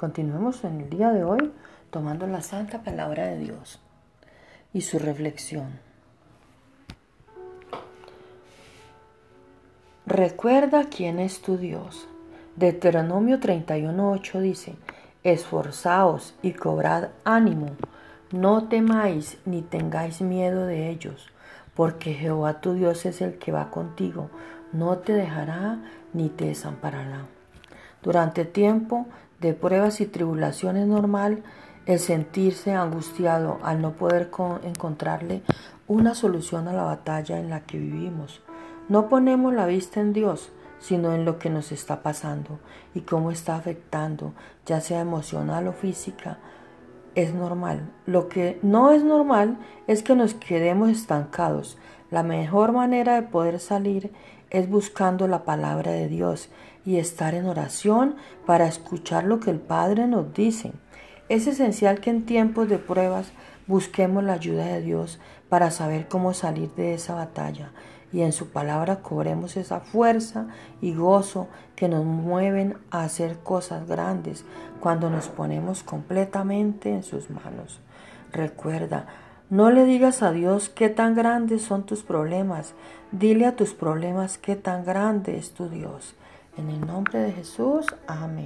Continuemos en el día de hoy tomando la santa palabra de Dios y su reflexión. Recuerda quién es tu Dios. Deuteronomio 31.8 dice, Esforzaos y cobrad ánimo, no temáis ni tengáis miedo de ellos, porque Jehová tu Dios es el que va contigo, no te dejará ni te desamparará. Durante tiempo de pruebas y tribulaciones normal el sentirse angustiado al no poder encontrarle una solución a la batalla en la que vivimos. No ponemos la vista en Dios, sino en lo que nos está pasando y cómo está afectando, ya sea emocional o física. Es normal. Lo que no es normal es que nos quedemos estancados. La mejor manera de poder salir es buscando la palabra de Dios y estar en oración para escuchar lo que el Padre nos dice. Es esencial que en tiempos de pruebas busquemos la ayuda de Dios para saber cómo salir de esa batalla y en su palabra cobremos esa fuerza y gozo que nos mueven a hacer cosas grandes cuando nos ponemos completamente en sus manos. Recuerda, no le digas a Dios qué tan grandes son tus problemas, dile a tus problemas qué tan grande es tu Dios. En el nombre de Jesús, amén.